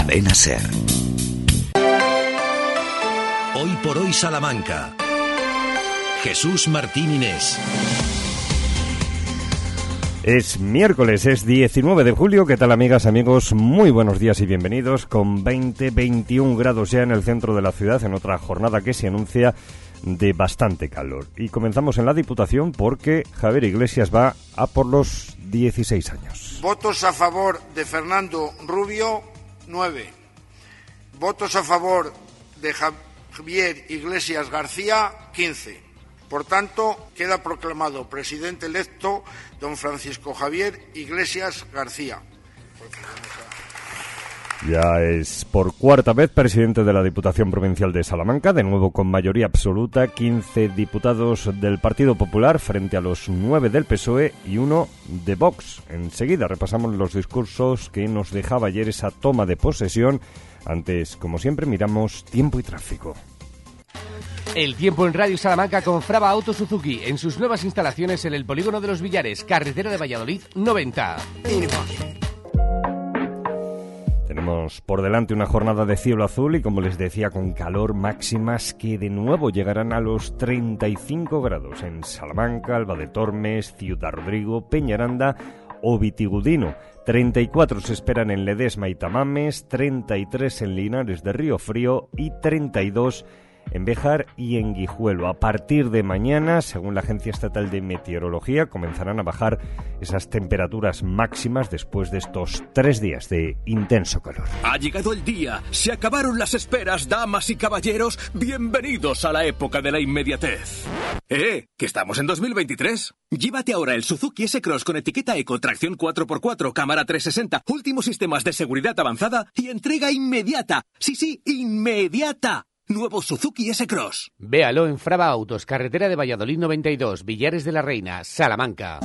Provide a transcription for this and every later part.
Cadena Ser. Hoy por hoy Salamanca. Jesús Martín Inés. Es miércoles, es 19 de julio. ¿Qué tal amigas, amigos? Muy buenos días y bienvenidos. Con 20, 21 grados ya en el centro de la ciudad, en otra jornada que se anuncia de bastante calor. Y comenzamos en la Diputación porque Javier Iglesias va a por los 16 años. Votos a favor de Fernando Rubio, 9. Votos a favor de Javier Iglesias García, 15. Por tanto, queda proclamado presidente electo don Francisco Javier Iglesias García. Ya es por cuarta vez presidente de la Diputación Provincial de Salamanca, de nuevo con mayoría absoluta, 15 diputados del Partido Popular frente a los 9 del PSOE y uno de Vox. Enseguida repasamos los discursos que nos dejaba ayer esa toma de posesión. Antes, como siempre, miramos tiempo y tráfico. El tiempo en Radio Salamanca con Fraba Auto Suzuki en sus nuevas instalaciones en el Polígono de los Villares, carretera de Valladolid 90. Por delante una jornada de cielo azul y como les decía con calor máximas que de nuevo llegarán a los 35 grados en Salamanca, Alba de Tormes, Ciudad Rodrigo, Peñaranda o Vitigudino. 34 se esperan en Ledesma y Tamames, 33 en Linares de Río Frío y 32 en en Béjar y en Guijuelo. A partir de mañana, según la Agencia Estatal de Meteorología, comenzarán a bajar esas temperaturas máximas después de estos tres días de intenso calor. Ha llegado el día, se acabaron las esperas, damas y caballeros, bienvenidos a la época de la inmediatez. ¡Eh! ¿Que estamos en 2023? Llévate ahora el Suzuki S-Cross con etiqueta Eco, tracción 4x4, cámara 360, últimos sistemas de seguridad avanzada y entrega inmediata. Sí, sí, inmediata. Nuevo Suzuki S-Cross. Véalo en Fraba Autos, carretera de Valladolid 92, Villares de la Reina, Salamanca.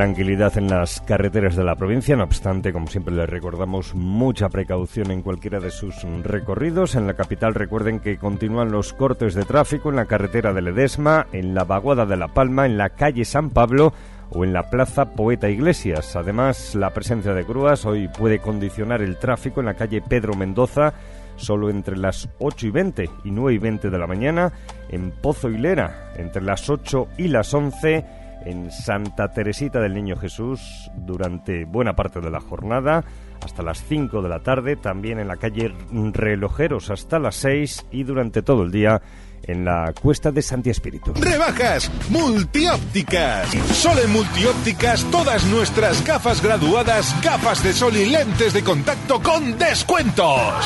Tranquilidad en las carreteras de la provincia, no obstante, como siempre les recordamos, mucha precaución en cualquiera de sus recorridos. En la capital recuerden que continúan los cortes de tráfico en la carretera de Ledesma, en la vaguada de La Palma, en la calle San Pablo o en la Plaza Poeta Iglesias. Además, la presencia de grúas hoy puede condicionar el tráfico en la calle Pedro Mendoza solo entre las 8 y 20 y 9 y 20 de la mañana, en Pozo Hilera entre las 8 y las 11, en Santa Teresita del Niño Jesús durante buena parte de la jornada, hasta las 5 de la tarde, también en la calle Relojeros hasta las 6 y durante todo el día en la cuesta de Santi Espíritu. Rebajas multiópticas. Solo en multiópticas todas nuestras gafas graduadas, gafas de sol y lentes de contacto con descuentos.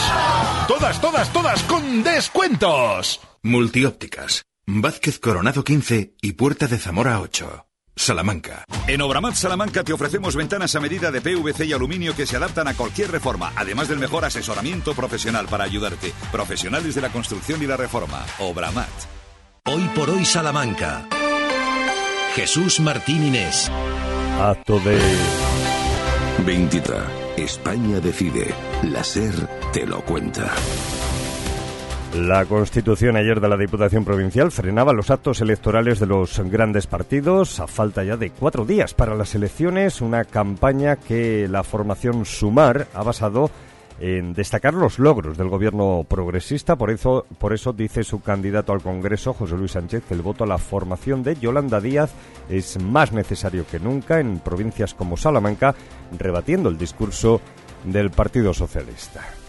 Todas, todas, todas con descuentos. Multiópticas. Vázquez Coronado 15 y Puerta de Zamora 8. Salamanca. En Obramat Salamanca te ofrecemos ventanas a medida de PVC y aluminio que se adaptan a cualquier reforma, además del mejor asesoramiento profesional para ayudarte. Profesionales de la construcción y la reforma. Obramat. Hoy por hoy Salamanca. Jesús Martín Inés. Acto de 23. España decide. La SER te lo cuenta. La constitución ayer de la Diputación Provincial frenaba los actos electorales de los grandes partidos a falta ya de cuatro días para las elecciones, una campaña que la formación Sumar ha basado en destacar los logros del gobierno progresista. Por eso, por eso dice su candidato al Congreso, José Luis Sánchez, que el voto a la formación de Yolanda Díaz es más necesario que nunca en provincias como Salamanca, rebatiendo el discurso del Partido Socialista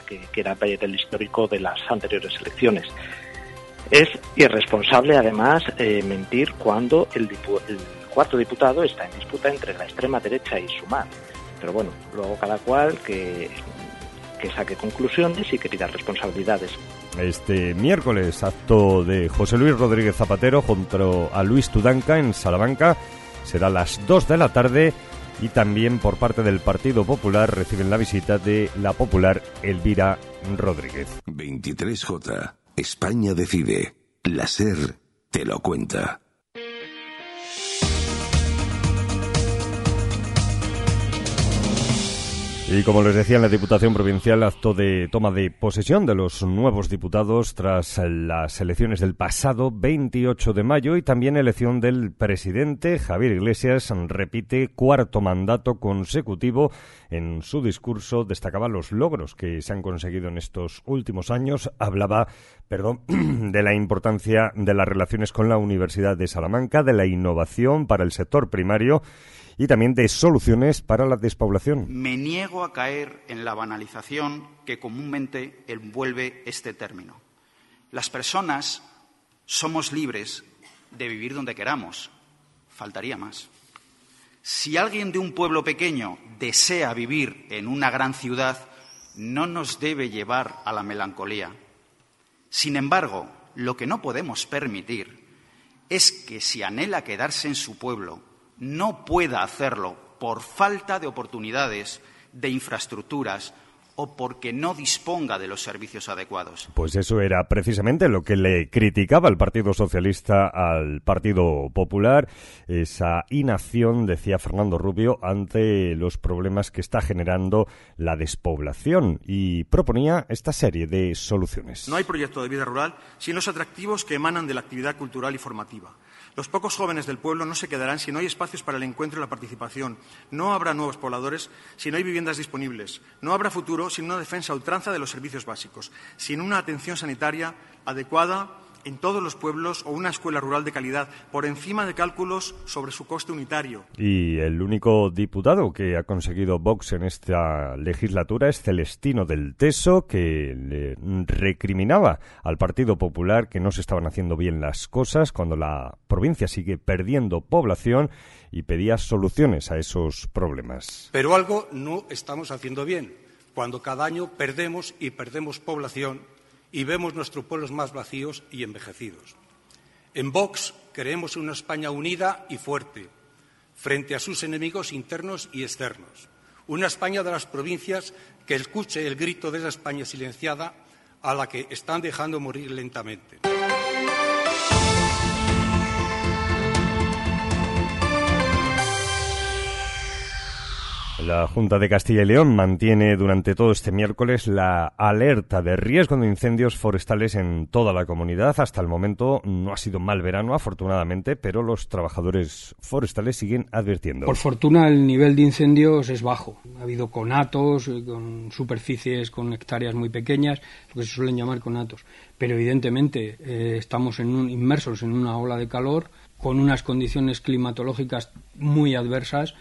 que, que era el histórico de las anteriores elecciones. Es irresponsable, además, eh, mentir cuando el, cuarto diputado está en disputa entre la extrema derecha y Sumar. Pero bueno, luego cada cual que, que saque conclusiones y que pida responsabilidades. Este miércoles, acto de José Luis Rodríguez Zapatero junto a Luis Tudanca en Salamanca. Será a las 2 de la tarde y también por parte del Partido Popular reciben la visita de la popular Elvira Rodríguez. 23J. España decide. La SER te lo cuenta. Y como les decía en la Diputación Provincial, acto de toma de posesión de los nuevos diputados tras las elecciones del pasado 28 de mayo y también elección del presidente Javier Iglesias repite cuarto mandato consecutivo. En su discurso destacaba los logros que se han conseguido en estos últimos años. Hablaba, perdón, de la importancia de las relaciones con la Universidad de Salamanca, de la innovación para el sector primario y también de soluciones para la despoblación. Me niego a caer en la banalización que comúnmente envuelve este término. Las personas somos libres de vivir donde queramos. Faltaría más. Si alguien de un pueblo pequeño desea vivir en una gran ciudad, no nos debe llevar a la melancolía. Sin embargo, lo que no podemos permitir es que si anhela quedarse en su pueblo, no pueda hacerlo por falta de oportunidades, de infraestructuras o porque no disponga de los servicios adecuados. Pues eso era precisamente lo que le criticaba el Partido Socialista al Partido Popular, esa inacción, decía Fernando Rubio, ante los problemas que está generando la despoblación y proponía esta serie de soluciones. No hay proyecto de vida rural sin los atractivos que emanan de la actividad cultural y formativa. Los pocos jóvenes del pueblo no se quedarán si no hay espacios para el encuentro y la participación. No habrá nuevos pobladores si no hay viviendas disponibles. No habrá futuro sin una defensa ultranza de los servicios básicos, sin una atención sanitaria adecuada en todos los pueblos o una escuela rural de calidad, por encima de cálculos sobre su coste unitario. Y el único diputado que ha conseguido Vox en esta legislatura es Celestino del Teso, que le recriminaba al Partido Popular que no se estaban haciendo bien las cosas cuando la provincia sigue perdiendo población y pedía soluciones a esos problemas. Pero algo no estamos haciendo bien, cuando cada año perdemos y perdemos población y vemos nuestros pueblos más vacíos y envejecidos. En Vox creemos una España unida y fuerte frente a sus enemigos internos y externos. Una España de las provincias que escuche el grito de esa España silenciada a la que están dejando morir lentamente. La Junta de Castilla y León mantiene durante todo este miércoles la alerta de riesgo de incendios forestales en toda la comunidad. Hasta el momento no ha sido mal verano, afortunadamente, pero los trabajadores forestales siguen advirtiendo. Por fortuna, el nivel de incendios es bajo. Ha habido conatos, eh, con superficies con hectáreas muy pequeñas, lo que se suelen llamar conatos. Pero evidentemente eh, estamos inmersos en una ola de calor con unas condiciones climatológicas muy adversas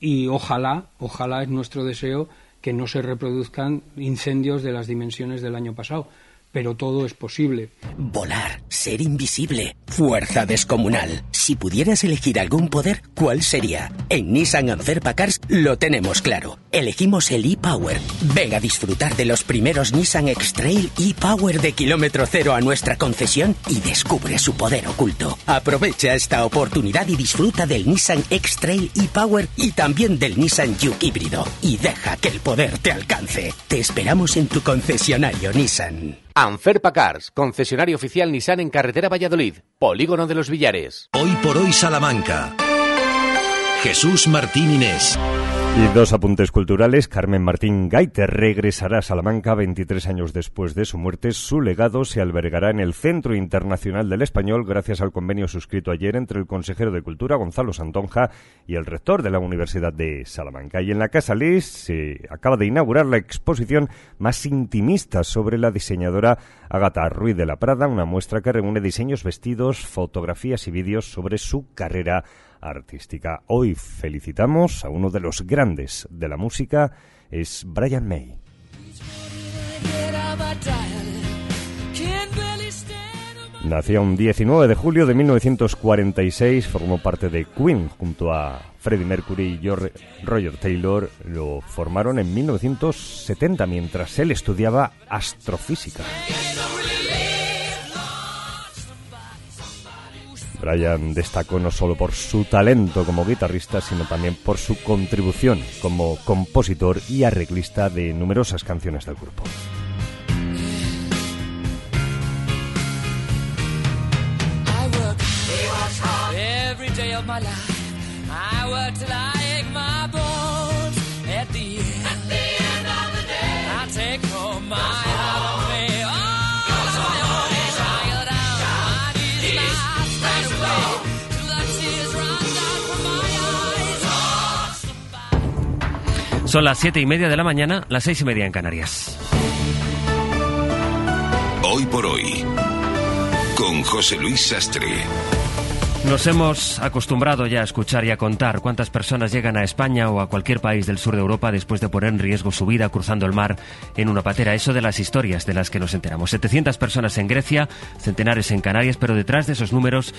y ojalá, ojalá es nuestro deseo que no se reproduzcan incendios de las dimensiones del año pasado pero todo es posible. Volar, ser invisible, fuerza descomunal. Si pudieras elegir algún poder, ¿cuál sería? En Nissan Anferpa Cars lo tenemos claro. Elegimos el e-Power. Ven a disfrutar de los primeros Nissan X-Trail e-Power de kilómetro cero a nuestra concesión y descubre su poder oculto. Aprovecha esta oportunidad y disfruta del Nissan X-Trail e-Power y también del Nissan Juke híbrido. Y deja que el poder te alcance. Te esperamos en tu concesionario Nissan. Anferpa Cars, concesionario oficial Nissan en carretera Valladolid, Polígono de los Villares. Hoy por hoy Salamanca. Jesús Martín Inés. Y dos apuntes culturales. Carmen Martín Gaiter regresará a Salamanca 23 años después de su muerte. Su legado se albergará en el Centro Internacional del Español gracias al convenio suscrito ayer entre el consejero de Cultura, Gonzalo Santonja, y el rector de la Universidad de Salamanca. Y en la Casa Lis se acaba de inaugurar la exposición más intimista sobre la diseñadora Agata Ruiz de la Prada, una muestra que reúne diseños, vestidos, fotografías y vídeos sobre su carrera artística. Hoy felicitamos a uno de los grandes de la música, es Brian May. Nació un 19 de julio de 1946, formó parte de Queen junto a Freddie Mercury y Roger Taylor. Lo formaron en 1970 mientras él estudiaba astrofísica. Brian destacó no solo por su talento como guitarrista, sino también por su contribución como compositor y arreglista de numerosas canciones del grupo. Son las siete y media de la mañana, las seis y media en Canarias. Hoy por hoy, con José Luis Sastre. Nos hemos acostumbrado ya a escuchar y a contar cuántas personas llegan a España o a cualquier país del sur de Europa después de poner en riesgo su vida cruzando el mar en una patera. Eso de las historias de las que nos enteramos. 700 personas en Grecia, centenares en Canarias, pero detrás de esos números